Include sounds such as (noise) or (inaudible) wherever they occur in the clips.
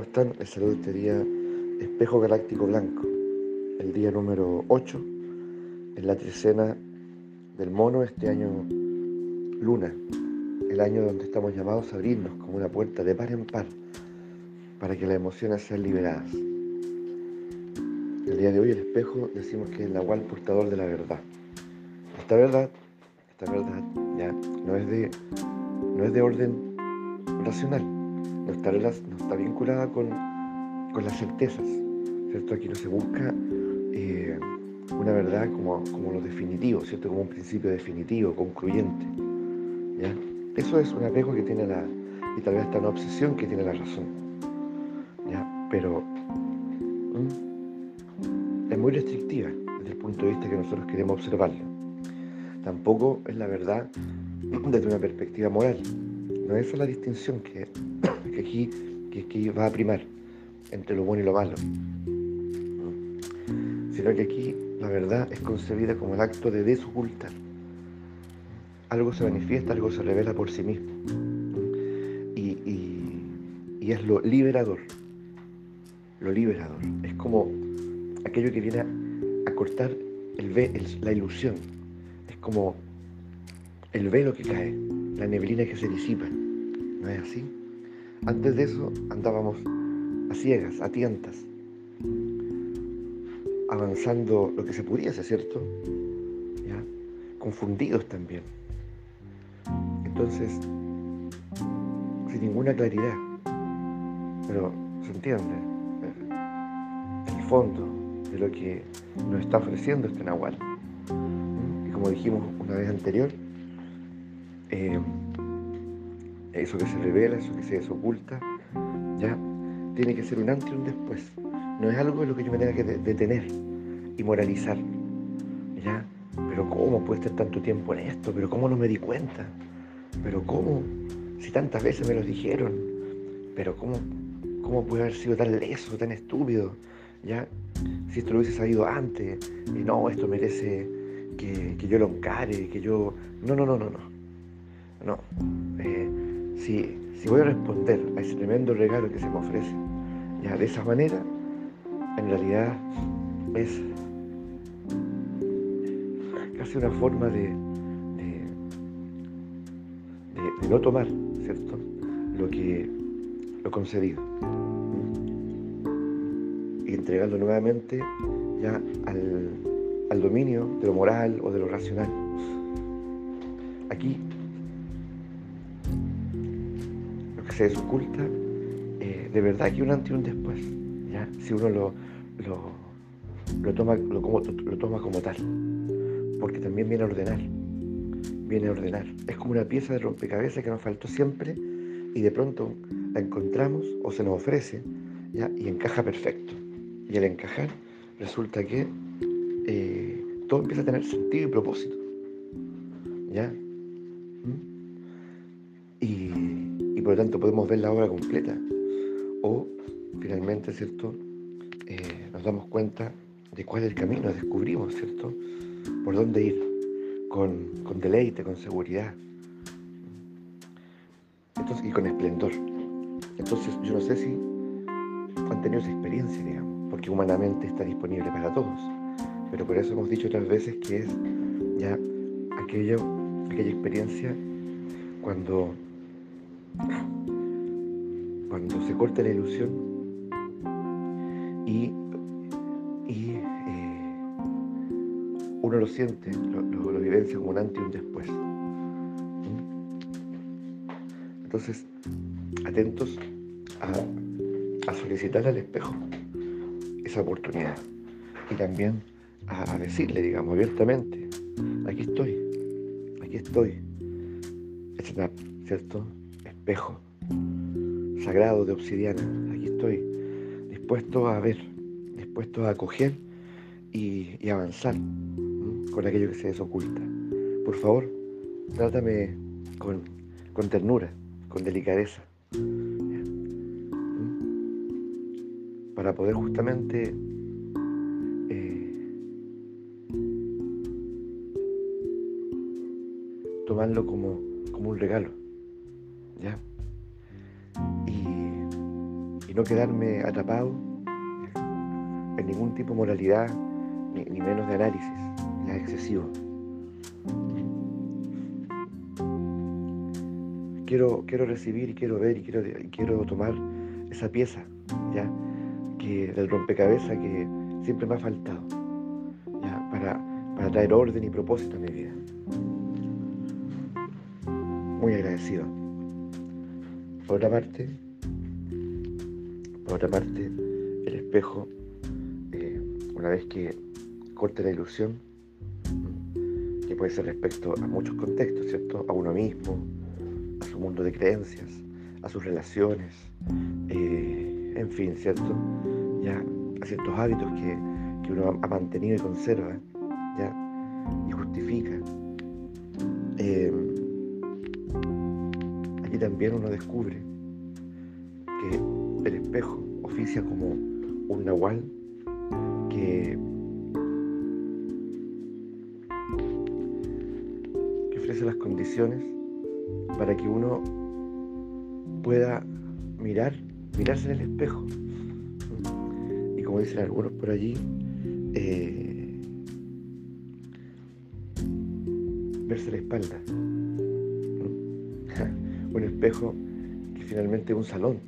¿cómo están? Les saludo este día Espejo Galáctico Blanco, el día número 8, en la trecena del mono, este año luna, el año donde estamos llamados a abrirnos como una puerta de par en par para que las emociones sean liberadas. El día de hoy el espejo decimos que es el nahual portador de la verdad. Esta verdad, esta verdad ya no es de, no es de orden racional, no está, vinculada con, las certezas. ¿cierto? Aquí no se busca eh, una verdad como, como lo definitivo, ¿cierto? como un principio definitivo, concluyente. ¿ya? Eso es un apego que tiene la, y tal vez hasta una obsesión que tiene la razón. ¿ya? Pero es muy restrictiva desde el punto de vista que nosotros queremos observarlo. Tampoco es la verdad (clears throat) desde una perspectiva moral. No es esa la distinción que, que aquí, que va a primar entre lo bueno y lo malo. Sino que aquí la verdad es concebida como el acto de desocultar. Algo se manifiesta, algo se revela por sí mismo. Y, y es lo liberador. Lo liberador. Es como aquello que viene a, cortar el, la ilusión. Es como el velo que cae, la neblina que se disipa. ¿No es así? Antes de eso andábamos a ciegas, a tientas, avanzando lo que se pudiese, ¿cierto? ¿Ya? Confundidos también. Entonces, sin ninguna claridad. Pero, ¿se entiende? El fondo, de lo que nos está ofreciendo este Nahual. Y como dijimos una vez anterior, eh, eso que se revela, eso que se desoculta, ya tiene que ser un antes y un después. No es algo en lo que yo me tenga que detener y moralizar. ¿ya? Pero ¿cómo puede estar tanto tiempo en esto? ¿Pero cómo no me di cuenta? ¿Pero cómo? Si tantas veces me lo dijeron. ¿Pero cómo, cómo puede haber sido tan leso, tan estúpido? ¿Ya? si esto lo hubiese sabido antes, y no, esto merece que, yo lo encare, que yo... No, no, no, no, no. No. Eh, si, voy a responder a ese tremendo regalo que se me ofrece, ya de esa manera, en realidad es casi una forma de, de, no tomar, ¿cierto? Lo que lo concedido y entregarlo nuevamente ya al, dominio de lo moral o de lo racional. Se desoculta, eh, de verdad que un antes y un después, ¿ya? si uno lo, lo, toma, lo, como, lo toma como tal, porque también viene a ordenar, viene a ordenar. Es como una pieza de rompecabezas que nos faltó siempre y de pronto la encontramos o se nos ofrece ¿ya? y encaja perfecto. Y al encajar, resulta que eh, todo empieza a tener sentido y propósito. ¿Ya? ¿Mm? Y, por lo tanto podemos ver la obra completa. O finalmente, ¿cierto? Eh, nos damos cuenta de cuál es el camino, descubrimos, ¿cierto? Por dónde ir, con, con deleite, con seguridad. Entonces, y con esplendor. Entonces, yo no sé si han tenido esa experiencia, digamos porque humanamente está disponible para todos. Pero por eso hemos dicho otras veces que es ya aquello, aquella experiencia cuando, cuando se corta la ilusión y, eh, uno lo siente, lo, vivencia como un antes y un después. Entonces, atentos a, a solicitar al espejo esa oportunidad. Y también a, decirle, digamos, abiertamente, aquí estoy, aquí estoy. ¿cierto? Espejo sagrado de obsidiana, aquí estoy, dispuesto a ver, dispuesto a acoger y, avanzar con aquello que se desoculta. Por favor, trátame con, ternura, con delicadeza. para poder justamente eh, tomarlo como, un regalo. Y no quedarme atrapado en ningún tipo de moralidad, ni, menos de análisis, ya excesivo. Quiero, quiero recibir y quiero ver y quiero, quiero tomar esa pieza, ¿ya? Que, del rompecabezas que siempre me ha faltado, ¿ya? Para, para traer orden y propósito a mi vida. Muy agradecido. Por otra parte, por otra parte, el espejo, eh, una vez que corte la ilusión, que puede ser respecto a muchos contextos, ¿cierto? A uno mismo, a su mundo de creencias, a sus relaciones, eh, en fin, ¿cierto? Ya a ciertos hábitos que, uno ha mantenido y conserva, ¿ya? Y justifica. Eh, también uno descubre que el espejo oficia como un nahual que las condiciones para que uno pueda mirar, mirarse en el espejo. Y como dicen algunos por allí, eh, verse la espalda. (laughs) un espejo que finalmente es un salón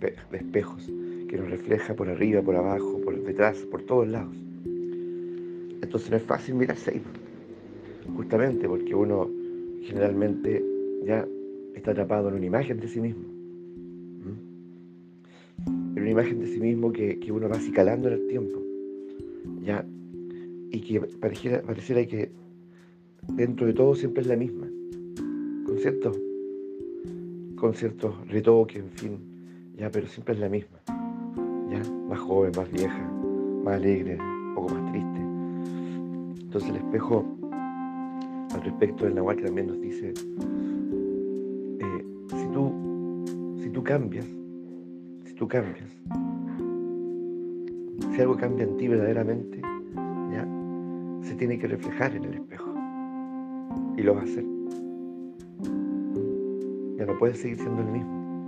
de, espejos que nos refleja por arriba, por abajo, por detrás, por todos lados. Entonces no es fácil mirarse ahí, justamente porque uno generalmente ya está atrapado en una imagen de sí mismo. En una imagen de sí mismo que, uno va acicalando en el tiempo. ¿ya? Y que pareciera, pareciera que dentro de todo siempre es la misma. Con ciertos, con ciertos retoques, en fin, ya, pero siempre es la misma. ¿ya? Más joven, más vieja, más alegre, un poco más triste. Entonces el espejo al respecto del Nahuatl también nos dice, eh, si, tú, si tú cambias, si tú cambias, si algo cambia en ti verdaderamente, ya se tiene que reflejar en el espejo. Y lo va a hacer. Ya no puedes seguir siendo el mismo.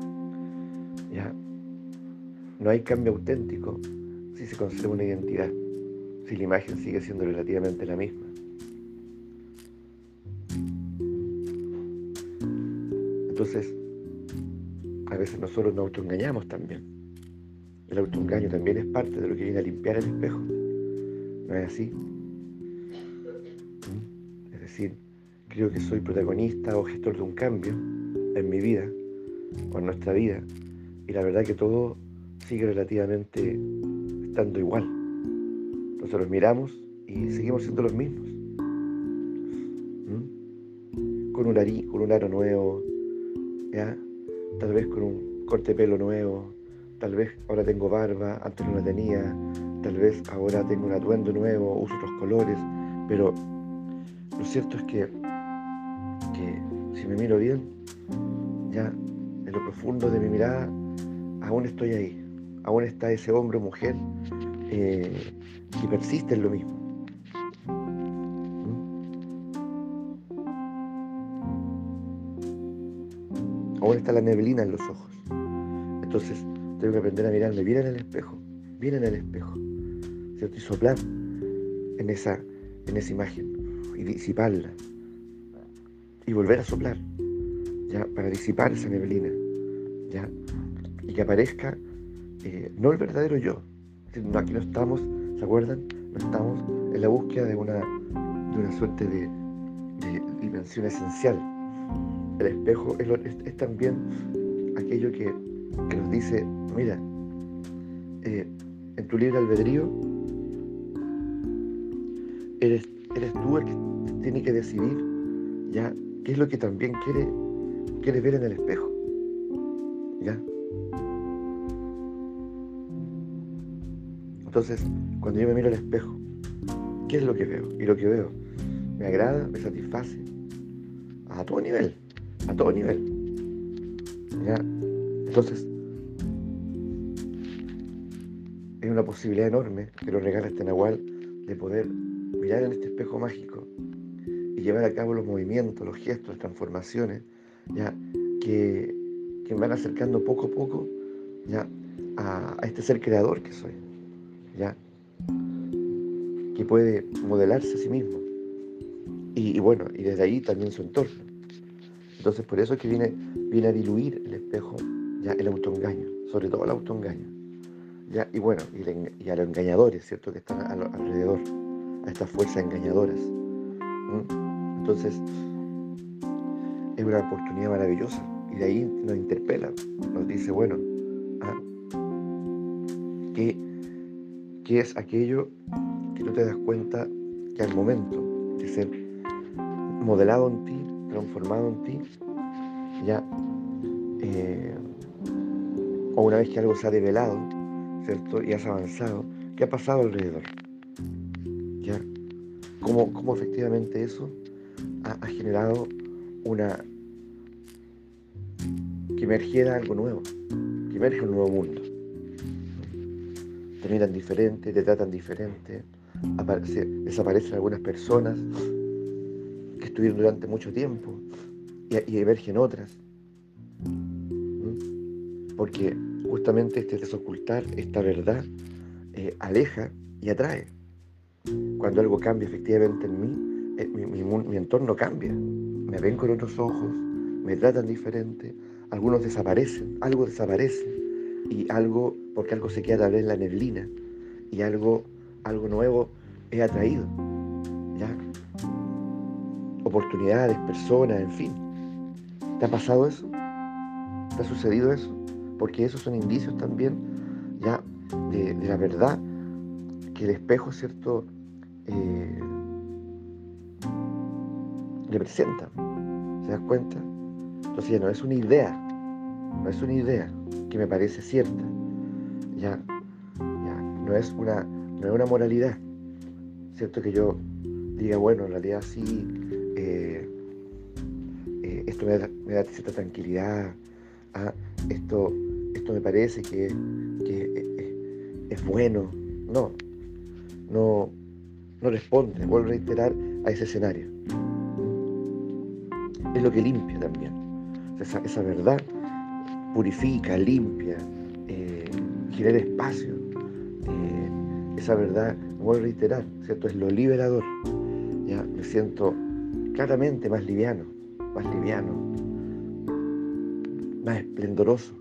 Ya no hay cambio auténtico si se conserva una identidad, si la imagen sigue siendo relativamente la misma. Entonces, a veces nosotros nos autoengañamos también. El autoengaño también es parte de lo que viene a limpiar el espejo. ¿No es así? ¿Mm? Es decir, creo que soy protagonista o gestor de un cambio en mi vida o en nuestra vida. Y la verdad que todo sigue relativamente estando igual. Nosotros miramos y seguimos siendo los mismos. ¿Mm? Con un, con un aro nuevo, Tal vez con un corte de pelo nuevo, tal vez ahora tengo barba, antes no la tenía, tal vez ahora tengo un atuendo nuevo, uso otros colores, pero lo cierto es que, si me miro bien, ya en lo profundo de mi mirada, aún estoy ahí, aún está ese hombre o mujer eh, que persiste en lo mismo. aún está la neblina en los ojos. Entonces tengo que aprender a mirarme bien en el espejo, bien en el espejo, ¿cierto? Y soplar en esa, en esa imagen y disiparla. Y volver a soplar, ¿ya? Para disipar esa neblina, ¿ya? Y que aparezca eh, no el verdadero yo. Aquí no estamos, ¿se acuerdan? No estamos en la búsqueda de una, de una suerte de dimensión esencial, el espejo es, también aquello que, nos dice, mira, eh, en tu libre albedrío eres, eres tú el que tiene que decidir ya qué es lo que también quiere, quiere ver en el espejo. ¿Ya? Entonces, cuando yo me miro al espejo, ¿qué es lo que veo? Y lo que veo me agrada, me satisface a todo nivel a todo nivel. ¿Ya? Entonces, hay una posibilidad enorme que nos regala este Nahual de poder mirar en este espejo mágico llevar a cabo los movimientos, los gestos, las transformaciones, ¿ya? Que, que van acercando poco a poco ¿ya? a, este ser creador que soy, ¿ya? Que puede modelarse a sí mismo. Y, bueno, y desde ahí también su entorno. Entonces por eso es que viene, viene a diluir el espejo, ya el autoengaño, sobre todo el autoengaño. ¿ya? Y bueno, y, a los engañadores, ¿cierto? Que están alrededor, a estas fuerzas engañadoras. Entonces, es una oportunidad maravillosa. Y de ahí nos interpela, nos dice, bueno, ¿ah? ¿qué, es aquello que tú te das cuenta que al momento de ser modelado en ti, transformado en ti, ya, eh, o una vez que algo se ha develado, ¿cierto? Y has avanzado, ¿qué ha pasado alrededor? ¿Ya? ¿Cómo, cómo efectivamente eso ha generado una que emergiera algo nuevo, que emerge un nuevo mundo. Te miran diferente, te tratan diferente, desaparecen algunas personas que estuvieron durante mucho tiempo y, emergen otras. Porque justamente este desocultar, esta verdad, eh, aleja y atrae. Cuando algo cambia efectivamente en mí, eh, mi entorno cambia. Me ven con otros ojos, me tratan diferente, algunos desaparecen, algo desaparece y algo, porque algo se queda tal vez en la neblina y algo, algo nuevo es atraído. ¿ya? Oportunidades, personas, en fin. ¿Te ha pasado eso? ¿Te ha sucedido eso? Porque esos son indicios también ya de, la verdad que el espejo, ¿cierto? Eh, representa. ¿Se das cuenta? Entonces no es una idea, no es una idea que me parece cierta, ya, ya no, es una, no es una moralidad, ¿cierto? Que yo diga, bueno, en realidad sí, eh, eh, esto me da, cierta tranquilidad, ah, esto, esto me parece que, eh, es bueno, no, no, no responde, vuelvo a reiterar a ese escenario. Es lo que limpia también. Esa, verdad purifica, limpia, eh, genera espacio. Eh, esa verdad, vuelvo a reiterar, ¿cierto? Es lo liberador. ¿ya? Me siento claramente más liviano, más liviano, más esplendoroso.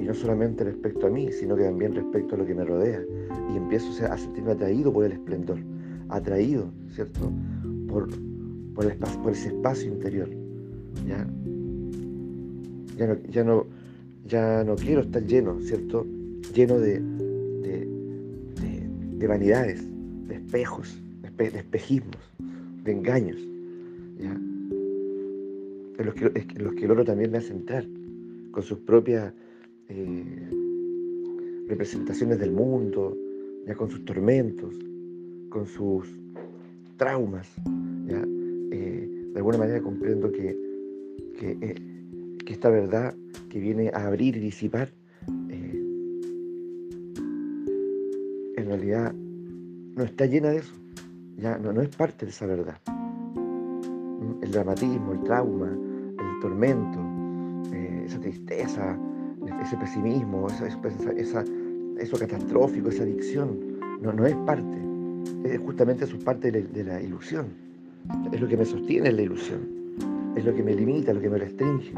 Y no solamente respecto a mí, sino que también respecto a lo que me rodea. Y empiezo a sentirme atraído por el esplendor, atraído, ¿cierto? Por, por ese espacio interior. ¿Ya? Ya no, ya no, quiero estar lleno, ¿cierto? Lleno de, de, vanidades, de espejos, de, espejismos, de engaños, ¿ya? En los, que, los que el oro también me hace entrar, con sus propias eh, representaciones del mundo, ya con sus tormentos, con sus traumas, ¿ya? Eh, de alguna manera comprendo que, que eh, que esta verdad que viene a abrir y disipar, eh, en realidad no está llena de eso, ya no, no es parte de esa verdad. El dramatismo, el trauma, el tormento, eh, esa tristeza, ese pesimismo, esa, eso catastrófico, esa adicción, no, no es parte, es justamente es parte de la, de la ilusión, es lo que me sostiene en la ilusión, es lo que me limita, lo que me restringe.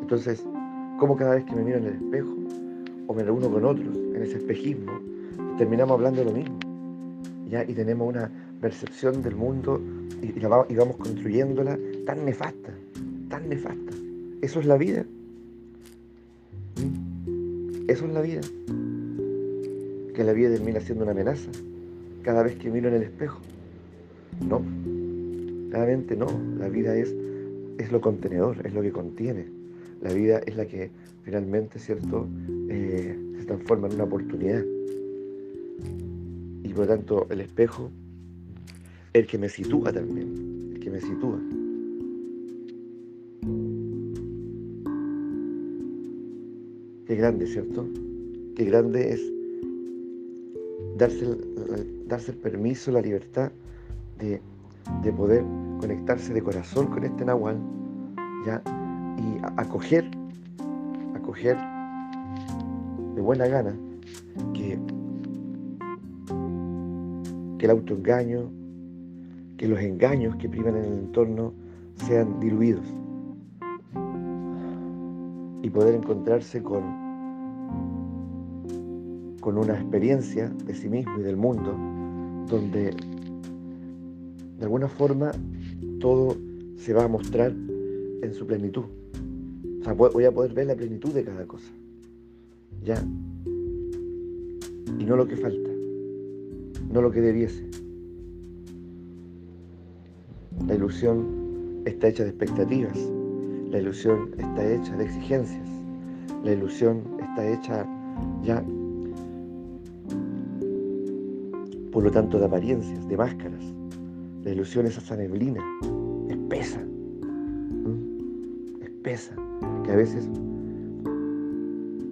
Entonces, como cada vez que me miro en el espejo o me reúno con otros en ese espejismo, terminamos hablando de lo mismo. ¿ya? Y tenemos una percepción del mundo y, vamos construyéndola tan nefasta, tan nefasta. Eso es la vida. Eso es la vida. Que la vida termina siendo una amenaza cada vez que miro en el espejo. No, claramente no. La vida es, es lo contenedor, es lo que contiene la vida es la que finalmente, ¿cierto?, eh, se transforma en una oportunidad. Y por lo tanto, el espejo, el que me sitúa también, el que me sitúa. Qué grande, ¿cierto? Qué grande es darse el, darse el permiso, la libertad de, de poder conectarse de corazón con este Nahual, ¿ya? y acoger, acoger buena gana que, que el autoengaño, que los engaños que priman en el entorno sean diluidos y poder encontrarse con, con una experiencia de sí mismo y del mundo donde de alguna forma todo se va a mostrar en su plenitud. O sea, voy a poder ver la plenitud de cada cosa. Ya. Y no lo que falta. No lo que debiese. La ilusión está hecha de expectativas. La ilusión está hecha de exigencias. La ilusión está hecha ya, por lo tanto, de apariencias, de máscaras. La ilusión es esa neblina, espesa, espesa, que a veces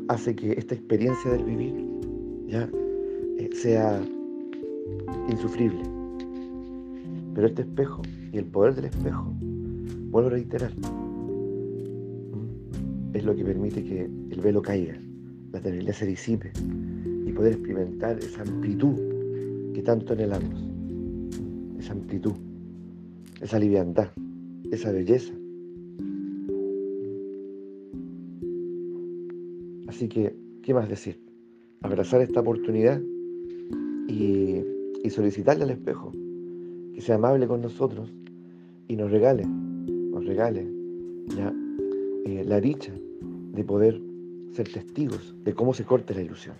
hace que esta experiencia del vivir ya eh, sea insufrible. Pero este espejo y el poder del espejo, vuelvo a reiterar, es lo que permite que el velo caiga, la tenería se disipe y poder experimentar esa amplitud que tanto anhelamos, esa amplitud, esa liviandad, esa belleza. Así que, ¿qué más decir? Abrazar esta oportunidad y, solicitarle al espejo que sea amable con nosotros y nos regale, nos regale ya eh, la dicha de poder ser testigos de cómo se corta la ilusión.